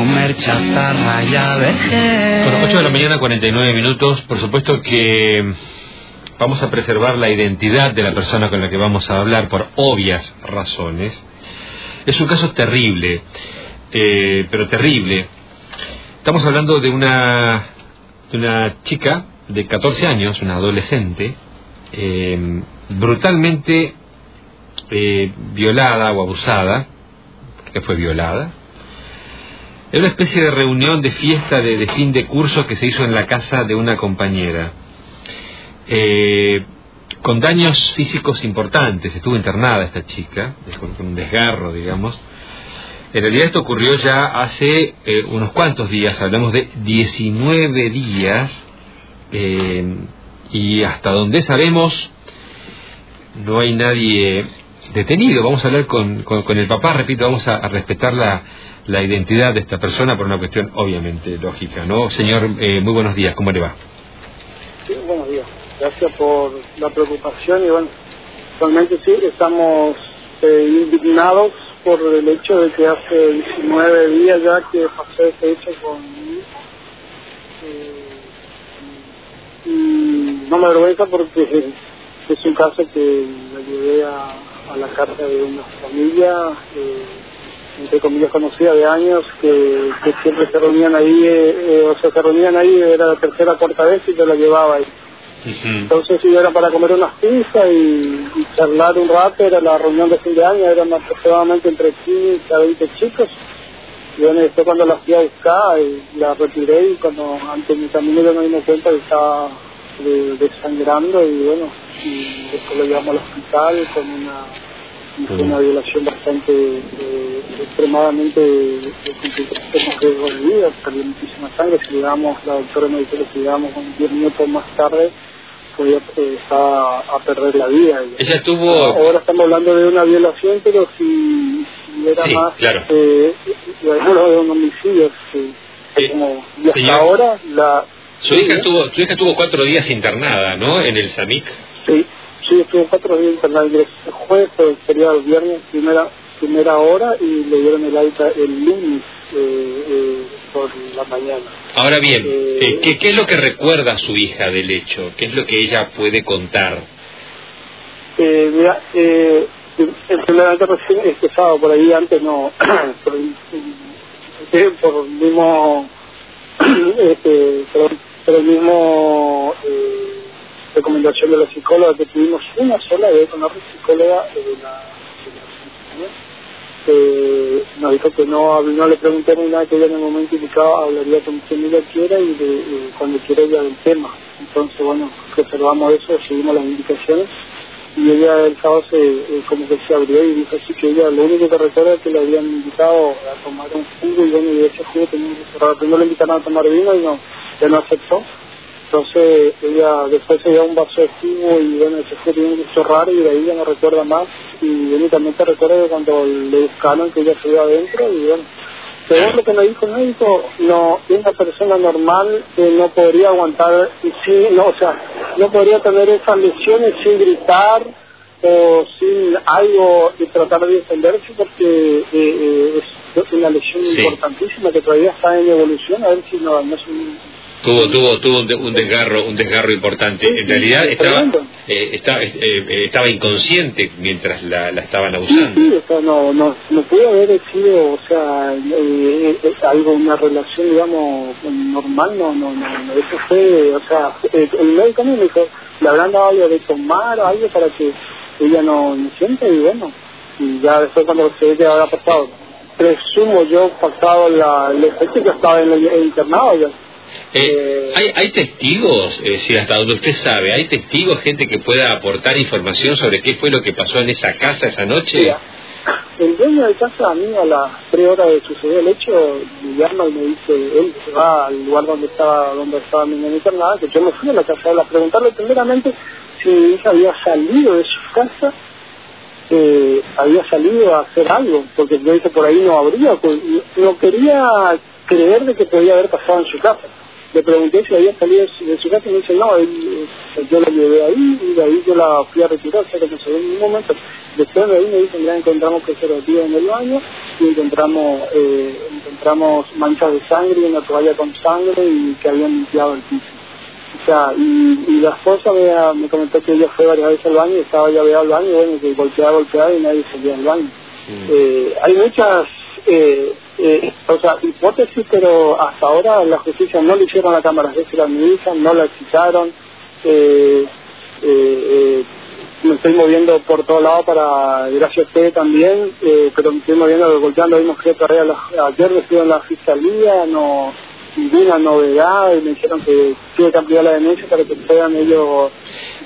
comer chatarra ya dejé. Con 8 de la mañana, 49 minutos. Por supuesto que vamos a preservar la identidad de la persona con la que vamos a hablar por obvias razones. Es un caso terrible, eh, pero terrible. Estamos hablando de una, de una chica de 14 años, una adolescente, eh, brutalmente eh, violada o abusada, porque fue violada, en una especie de reunión de fiesta de, fin de curso que se hizo en la casa de una compañera. Eh, con daños físicos importantes, estuvo internada esta chica, con, un desgarro, digamos. En realidad esto ocurrió ya hace eh, unos cuantos días, hablamos de 19 días, eh, y hasta donde sabemos no hay nadie detenido. Vamos a hablar con, con, con el papá, repito, vamos a, a respetar la, la, identidad de esta persona por una cuestión obviamente lógica, ¿no? Señor, eh, muy buenos días, ¿cómo le va? Sí, buenos días. Gracias por la preocupación y bueno, realmente sí, estamos eh, indignados por el hecho de que hace 19 días ya que pasó este hecho con. Eh, y no me avergüenza porque es un caso que la llevé a, a la casa de una familia, eh, entre comillas conocida de años, que, que siempre se reunían ahí, eh, o sea, se reunían ahí, era la tercera cuarta vez y yo la llevaba ahí. Uh -huh. Entonces, si era para comer unas pizzas y, y, charlar un rato, era la reunión de fin de año, eran aproximadamente entre 15 a 20 chicos. Y bueno, después cuando la fui a buscar, y la retiré y cuando ante mi camino yo me di cuenta que estaba desangrando y bueno, y después lo llevamos al hospital con una, con una violación bastante eh, extremadamente riesgo de vida, perdió muchísima sangre, si le damos, la doctora me dijo que si le damos 10 minutos más tarde podía eh, estar a perder la vida. Ella estuvo... Ahora estamos hablando de una violación, pero si, si era sí, más, claro. eh, de un homicidio, sí. como, y hasta Señor. ahora la su hija, estuvo, su hija estuvo cuatro días internada, ¿no? En el SAMIC. Sí, sí, estuvo cuatro días internada. El jueves, sería el viernes, primera, primera hora, y le dieron el alta el lunes eh, eh, por la mañana. Ahora bien, eh, ¿qué, ¿qué, es lo que recuerda su hija del hecho? ¿Qué es lo que ella puede contar? Eh, mira, eh, el primer recién este sábado, por ahí antes no, por, el, por el mismo, este, por, por el mismo eh, recomendación de la psicóloga que tuvimos una sola vez con la psicóloga la, de la eh, nos dijo que no, no le pregunté ni nada que ella en el momento indicado hablaría con quien ella quiera y de, eh, cuando quiera ella del tema. Entonces bueno observamos eso seguimos las indicaciones. Y ella el sábado se, eh, como que se abrió y dijo así que ella lo único que recuerda es que le habían invitado a tomar un jugo y bueno y ese jugo tenía que cerrar primero le invitaron a tomar vino y no ya no aceptó entonces ella después se dio un vaso de jugo y bueno ese tiene un gusto raro y de ahí ya no recuerda más y únicamente recuerda que cuando le buscaron que ella se iba adentro y bueno según lo que me dijo el médico no una persona normal eh, no podría aguantar sí no o sea no podría tener esas lesiones sin gritar o sin algo y tratar de defenderse porque eh, eh, es una lesión sí. importantísima que todavía está en evolución a ver si no, no es un tuvo tuvo tuvo un, un desgarro un desgarro importante. En realidad estaba eh, estaba eh, estaba inconsciente mientras la, la estaban abusando. sí, sí o sea, no no no pudo haber sido o sea eh, eh, algo una relación digamos normal no no no eso fue o sea el médico me dijo le habrán dado algo de tomar o algo para que ella no, no siente y bueno y ya después cuando se ve que habrá pasado presumo yo pasado la el efecto que estaba en el, el internado ya eh, ¿hay, ¿Hay testigos, es decir, hasta donde usted sabe, hay testigos, gente que pueda aportar información sobre qué fue lo que pasó en esa casa esa noche? Mira, el dueño de casa a mí a las tres horas de suceder el hecho me llama y me dice, él se va al lugar donde estaba donde estaba mi niña internada, que yo me fui a la casa de él a preguntarle primeramente si mi hija había salido de su casa eh, había salido a hacer algo, porque yo dije por ahí no habría, pues, no quería creer de que podía haber pasado en su casa. Le pregunté si había salido de su casa y me dice, no, él, yo la llevé ahí y de ahí yo la fui a retirar, o sea que no se ve en ningún momento. después de ahí me dicen, ya encontramos preservativos en el baño y encontramos, eh, encontramos manchas de sangre y una toalla con sangre y que habían limpiado el piso. O sea, y, y la esposa me, me comentó que ella fue varias veces al baño y estaba ya al baño y bueno, que golpeaba, golpeaba y nadie salía al baño. Eh, hay muchas eh, eh, o sea, hipótesis, pero hasta ahora la justicia no le hicieron la cámara de a mi hija, no la excitaron. Eh, eh, eh, me estoy moviendo por todos lados para, gracias a usted también, eh, pero me estoy moviendo, golpeando, vimos que todavía la, ayer estuve en la fiscalía, no ninguna novedad, y me dijeron que tiene que ampliar la denuncia para que puedan ellos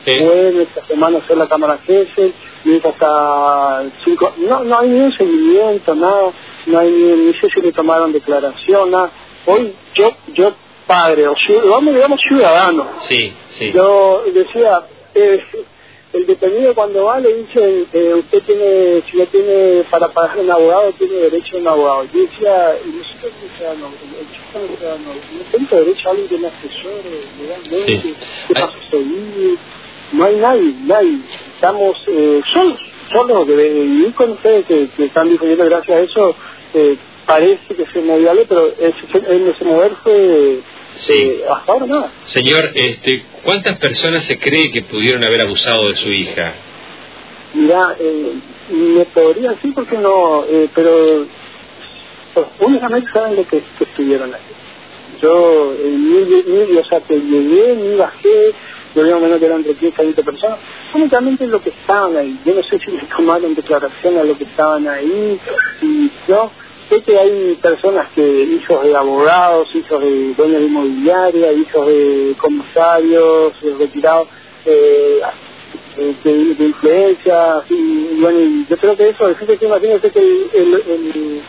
pueden esta semana hacer la cámara jefe, y hasta cinco, no, no hay ni un seguimiento, nada, no hay ni, ni sé si le tomaron declaración, nada. Hoy yo, yo padre, o vamos, digamos ciudadano, Sí, sí. yo decía, eh, el detenido cuando va le dicen, eh, usted tiene, si no tiene para pagar un abogado, tiene derecho a un abogado. Yo decía, nosotros como ciudadanos, yo como ciudadano, no tengo derecho a alguien que me asesore legalmente, Sí. qué paso seguir, no hay nadie, nadie. Estamos eh, solos, solos, de vivir con ustedes que, que están difundiendo gracias a eso, eh, parece que se movió algo, pero ese, en ese mover fue Sí. eh, hasta ahora nada. Señor, este, ¿cuántas personas se cree que pudieron haber abusado de su hija? Mira, eh, me podría decir porque no, eh, pero pues, únicamente saben lo que, que estuvieron ahí. Yo, eh, ni, ni- o sea, que llegué, ni bajé, yo o menos que eran entre 15 y 20 personas, únicamente lo que estaban ahí. Yo no sé si les tomaron declaración a lo que estaban ahí, y yo sé que hay personas que, hijos de abogados, hijos de dueños de inmobiliaria, hijos de comisarios, eh, retirados, eh, eh, de, de influencia, y, bueno, yo creo que eso, decirte que imagínate que el, el,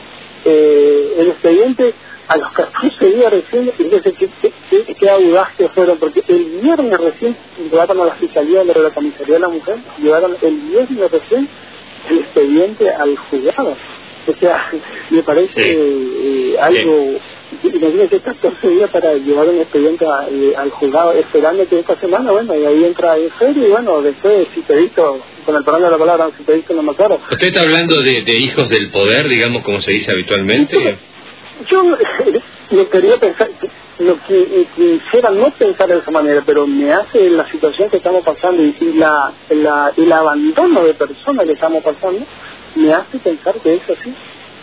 eh, el expediente a los 14 días recién, qué, qué, qué, qué audaz que fueron, porque el viernes recién llevaron a la fiscalía de la comisaría de la mujer, llevaron el viernes recién el expediente al juzgado. O sea, me parece Sí. eh, algo, imagínate 14 días para llevar un expediente a- eh, al juzgado, esperando que esta semana, bueno, y ahí entra en serio, y bueno, después, si te visto, con el perdón de la palabra, si te visto no me acuerdo. ¿Usted está hablando de, de hijos del poder, digamos, como se dice habitualmente? Yo no quería pensar, lo que eh, quisiera no pensar de esa manera, pero me hace la situación que estamos pasando y, y la, la, el abandono de personas que estamos pasando, me hace pensar que es así.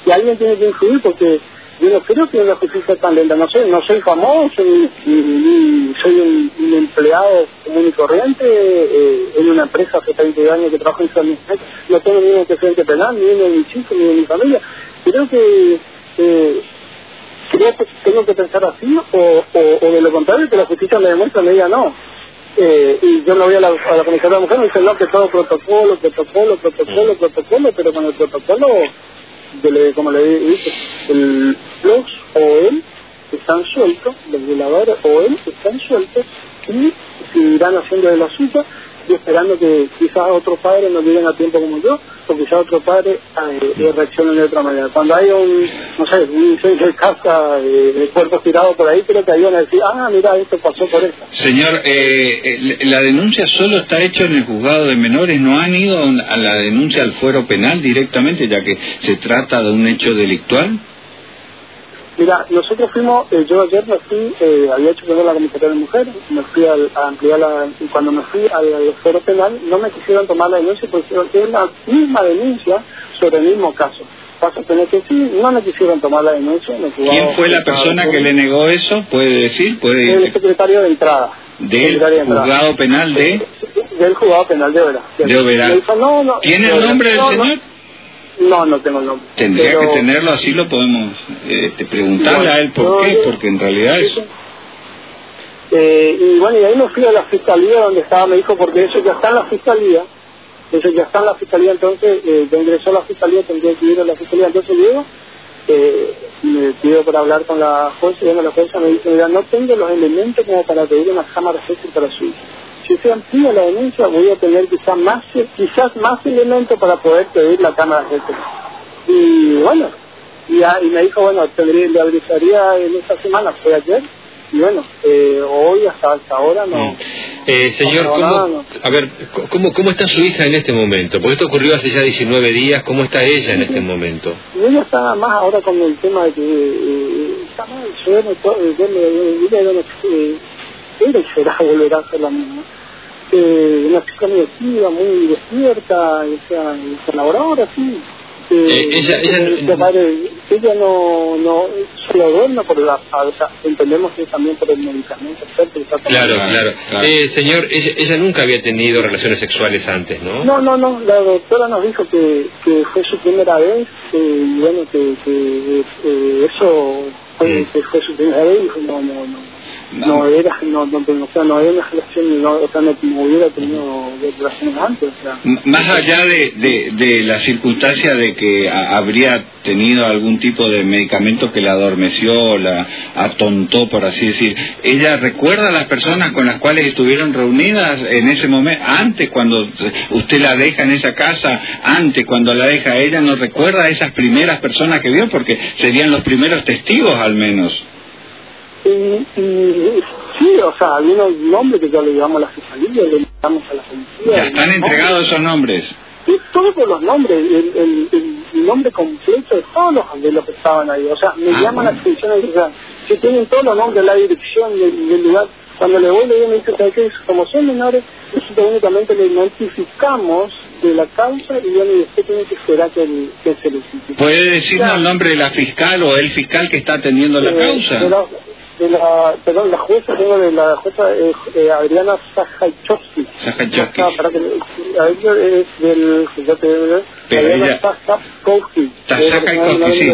Y alguien tiene que influir porque yo no creo que la justicia tan lenta. No sé, no soy famoso, ni, soy un, empleado común y corriente eh, en una empresa hace 30 años que trabajo en San No tengo ni un antecedente penal, ni uno de mis hijos, ni de mi familia. Creo que eh, creo que tengo que pensar así o, o, o de lo contrario que la justicia me demuestre me diga no eh, y yo me voy a la, a comisaría de la mujer me dicen no que todo protocolo protocolo protocolo protocolo pero con el protocolo como le dije el los o él están sueltos los violadores o él están sueltos y seguirán haciendo de la suya y esperando que quizás otros padres no lleguen a tiempo como yo, o quizás otros padres eh, eh, reaccionen de otra manera. Cuando hay un, no sé, un de casa, eh, de cuerpos tirados por ahí, creo que ahí van a decir, ah, mira, esto pasó por eso. Señor, eh, eh, la denuncia solo está hecha en el juzgado de menores, no han ido a la denuncia al fuero penal directamente, ya que se trata de un hecho delictual. Mira, nosotros fuimos, eh, yo ayer me fui, eh, había hecho primero la comisaría de mujeres, me fui al- a ampliar la, y cuando me fui al, al penal no me quisieron tomar la denuncia porque es la misma denuncia sobre el mismo caso. Pasa a tener que sí, no me quisieron tomar la denuncia. ¿Quién fue la persona que le negó eso? ¿Puede decir? ¿Puede El secretario de entrada. del de juzgado penal de, Del juzgado penal de Oberá. de Oberá? No, no, ¿Tiene el nombre del no, señor? No, no tengo el nombre. Tendría Pero- que tenerlo, así lo podemos eh, preguntarle a él por qué, porque en realidad es... Eh, y bueno, y ahí me fui a la fiscalía donde estaba, me dijo, porque eso ya está en la fiscalía, eso ya está en la fiscalía, entonces eh, yo ingresó a la fiscalía, tendría que ir a la fiscalía, entonces llego, eh, me pido para hablar con la jueza, y bueno, la jueza me dice, mira, no tengo los elementos como para pedir una cámara sexy para su hija. Si se amplía la denuncia, voy a tener quizás más, quizás más elementos para poder pedir la cámara sexy. Y bueno, y, a- y me dijo, bueno, tendría, le avisaría en esta semana, fue ayer, y bueno, eh, hoy hasta, hasta ahora no. Mm. Eh, señor, ¿cómo, a ver, ¿cómo, ¿cómo está su hija en este momento? Porque esto ocurrió hace ya 19 días, ¿cómo está ella en este momento? ella está más ahora con el tema de que eh, está mal, yo no puedo, yo me, ella no sé, él será volver a ser la misma. Eh, una chica muy activa, muy despierta, o sea, colaboradora, sí. Eh, ella, ella, madre, ella no, no solo duerme por la falta, entendemos que también por el medicamento está Claro, claro. claro. Eh, señor, ella, ella, nunca había tenido relaciones sexuales antes, ¿no? No, no, no, la doctora nos dijo que, que fue su primera vez, y bueno, que, que eh, eso fue, mm. que fue su primera vez y no, no, no no era no, no, o sea, no era una relación no, o sea, no, hubiera tenido relaciones antes o sea. más allá de, de, de la circunstancia de que a, habría tenido algún tipo de medicamento que la adormeció la atontó por así decir ella recuerda a las personas con las cuales estuvieron reunidas en ese momento antes cuando usted la deja en esa casa antes cuando la deja ella no recuerda a esas primeras personas que vio porque serían los primeros testigos al menos y, y, sí, o sea, hay unos nombres que ya le llevamos a la fiscalía, le llevamos a la policía. ¿Ya están entregados esos nombres? Sí, todos los nombres, el, el, el, nombre completo de todos los de los que estaban ahí. O sea, me ah, llaman la atención, o sea, que tienen todos los nombres, la dirección del, del lugar. Cuando le voy, le digo, me dice, ¿sabes qué? Como son menores, nosotros únicamente le notificamos de la causa y bueno, y usted tiene que esperar que, el, que se le ¿Puede decirnos el nombre de la fiscal o el fiscal que está atendiendo la eh, causa? De la, perdón, la jueza, tengo de la jueza eh, eh, Adriana Sajachowski. Sajachowski. Ah, es del, pero ella, sí.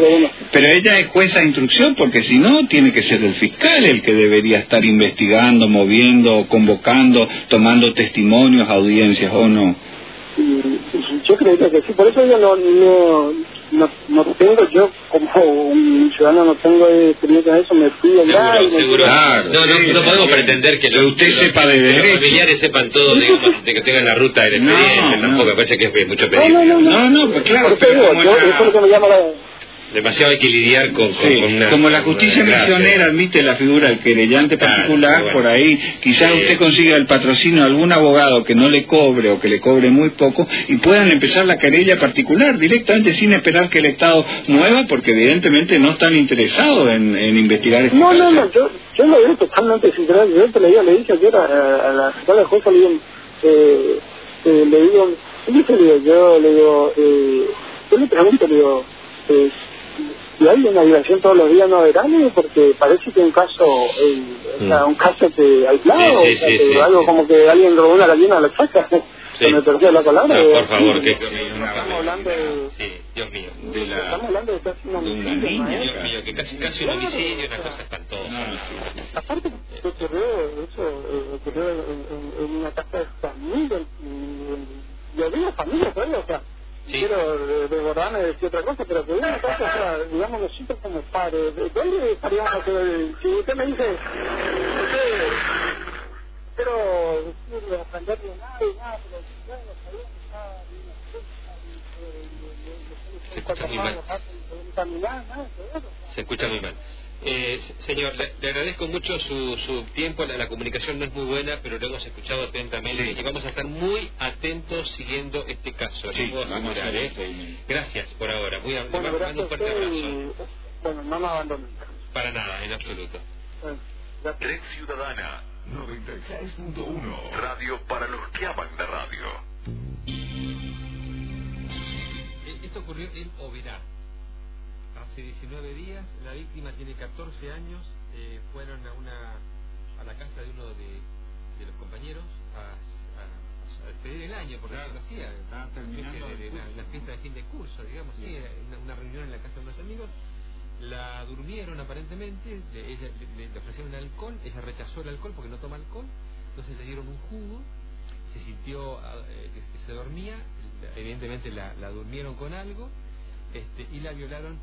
Pero ella es jueza de instrucción porque si no, tiene que ser el fiscal el que debería estar investigando, moviendo, convocando, tomando testimonios, audiencias o no. yo creo que sí, por eso yo no, no no, no tengo yo como un ciudadano no tengo experiencia en eso me fui allá seguro, seguro. Claro, no, no, no podemos pretender que usted sepa de los familiares sepan todo digamos, de que tengan la ruta de la experiencia no, tampoco me parece que es mucho pedir no no no, no, pues claro pero yo, eso es lo que me llama la demasiado hay que lidiar con, sí, una, como la justicia misionera admite la figura del querellante particular por ahí quizás sí. usted consiga el patrocinio de algún abogado que no le cobre o que le cobre muy poco y puedan empezar la querella particular directamente sin esperar que el Estado mueva porque evidentemente no están interesados en, en investigar este no, no, no, yo, yo lo veo totalmente sincero yo te le, digo, le dije ayer a, a la fiscal de jueza le digo eh, eh, le digo yo le digo eh, yo le pregunto le digo eh, si hay una violación todos los días no verán porque parece que un caso eh, o sea, un caso que aislado sí, sí, sí, sí, algo como que alguien robó una gallina a la chaca se me perdió la palabra no, por favor que estamos hablando de sí Dios mío de la, estamos hablando de casi una niña, Dios mío que casi casi un homicidio una cosa espantosa. no, aparte ocurrió eso eh, ocurrió en, en, en, una casa de familia y, y había familia todavía o sea Sí. quiero desbordarme de decir otra cosa, pero que una o sea, digamos, nosotros como padres, ¿de dónde estaríamos? Si usted me dice, quiero decirle, aprenderle nada nada, pero se escucha. Se escucha muy mal. Eh, señor, le, le, agradezco mucho su, su tiempo, la, la, comunicación no es muy buena, pero lo hemos escuchado atentamente sí. y vamos a estar muy atentos siguiendo este caso. Sí, vamos a ¿eh? Gracias por ahora. Muy, bueno, mando un fuerte abrazo. Bueno, no nos abandonen. Para nada, en absoluto. Red Ciudadana 96.1 Radio para los que aman la radio. Eh, esto ocurrió en Oberá hace 19 días, la víctima tiene 14 años, eh, fueron a una a la casa de uno de, de los compañeros a, a, a, despedir el año, porque claro, lo hacía, estaba terminando de, de, una, fiesta de fin de curso, digamos, sí, una, una, reunión en la casa de unos amigos, la durmieron aparentemente, le, ella, le, le, ofrecieron alcohol, ella rechazó el alcohol porque no toma alcohol, entonces le dieron un jugo, se sintió eh, que, que, se dormía, evidentemente la, la durmieron con algo, este, y la violaron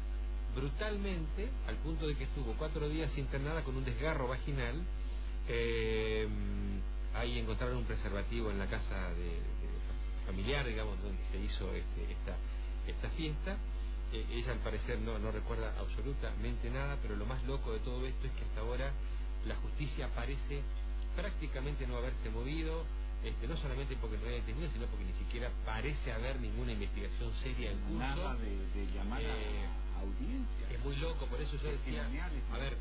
brutalmente, al punto de que estuvo cuatro días internada con un desgarro vaginal. Eh, ahí encontraron un preservativo en la casa de, de familiar, digamos, donde se hizo este, esta, esta fiesta. Eh, ella al parecer no, no recuerda absolutamente nada, pero lo más loco de todo esto es que hasta ahora la justicia parece prácticamente no haberse movido, este, no solamente porque no haya tenido, sino porque ni siquiera parece haber ninguna investigación seria en curso. Nada de, de llamar Eh, a audiencia. Es muy loco, por eso yo decía, a ver,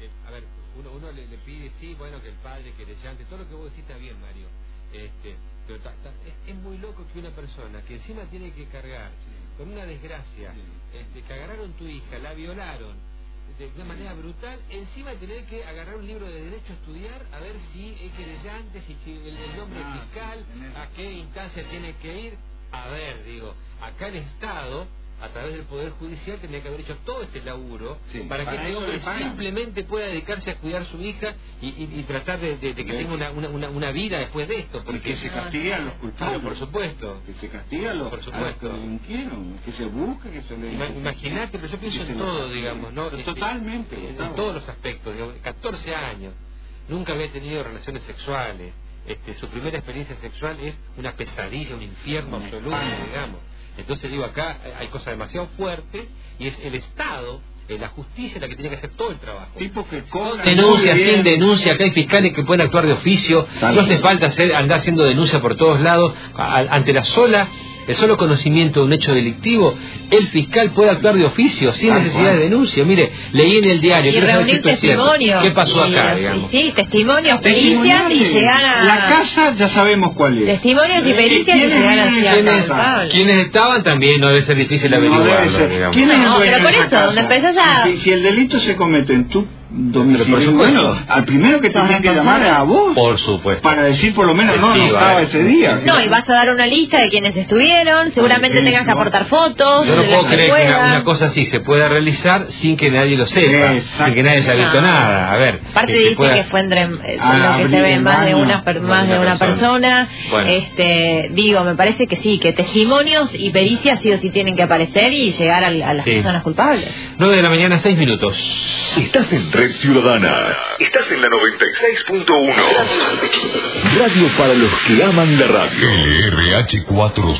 eh, a ver, uno, uno le, le pide, sí, bueno, que el padre, que le llante, todo lo que vos decís está bien, Mario, este, pero ta- ta- es, es muy loco que una persona que encima tiene que cargar con una desgracia, Sí. este, que agarraron tu hija, la violaron de una manera brutal, encima tener que agarrar un libro de derecho a estudiar, a ver si es querellante, si que el, el nombre Ah, fiscal, a qué instancia tiene que ir. A ver, digo, acá el Estado, a través del Poder Judicial, tendría que haber hecho todo este laburo Sí, para, para que este hombre simplemente pueda dedicarse a cuidar a su hija y, y- y tratar de, de- de que tenga una, una, una, vida después de esto. Porque Porque se castiga a los culpables. Pero por supuesto. Que se castiga a los, Por a los supuesto. que que se busque, que se le... Ima- Imagínate, pero yo pienso que en todo, digamos, ¿no? Este, Totalmente, en, Gustavo. todos los aspectos, digamos, 14 años, nunca había tenido relaciones sexuales, este, su primera experiencia sexual es una pesadilla, un infierno En absoluto, España. digamos. Entonces digo, acá hay cosas demasiado fuertes y es el Estado, eh, la justicia la que tiene que hacer todo el trabajo. Tipo que Con denuncia, sin denuncia, acá hay fiscales que pueden actuar de oficio, no hace falta hacer, andar haciendo denuncia por todos lados, a- ante la sola, el solo conocimiento de un hecho delictivo, el fiscal puede actuar de oficio, sin necesidad de denuncia. Mire, leí en el diario, y reunir testimonios. ¿Qué pasó y- acá, y digamos? Sí, testimonios, pericias y llegar a... La casa ya sabemos cuál es. Testimonios y pericias y ¿quiénes llegar a ¿Quiénes, estaban también? No debe ser difícil No debe averiguarlo, ser. digamos. ¿Quién es el No, dueño pero por eso, casa? donde empezás a- Si, si el delito se comete en tu domicilio, por supuesto. bueno, al primero que tendrías que llamar es a vos. Por supuesto. Para decir por lo menos, no, no estaba eh. ese día. No, y vas a dar una lista de quienes estuvieron, seguramente tengas que aportar fotos, Yo no puedo creer que una, cosa así se pueda realizar sin que nadie lo sepa, Exacto. sin que nadie haya visto No. nada. A ver, Aparte dice pueda- que fue entre eh, Ah, lo que se ve más de una per- Más de una persona. persona. Bueno. Este, digo, me parece que sí, que testimonios y pericias sí o sí tienen que aparecer y llegar al- a, las Sí. personas culpables. 9 de la mañana, 6 minutos. Estás en Red Ciudadana. Estás en la 96.1. Radio para los que aman la radio. LRH4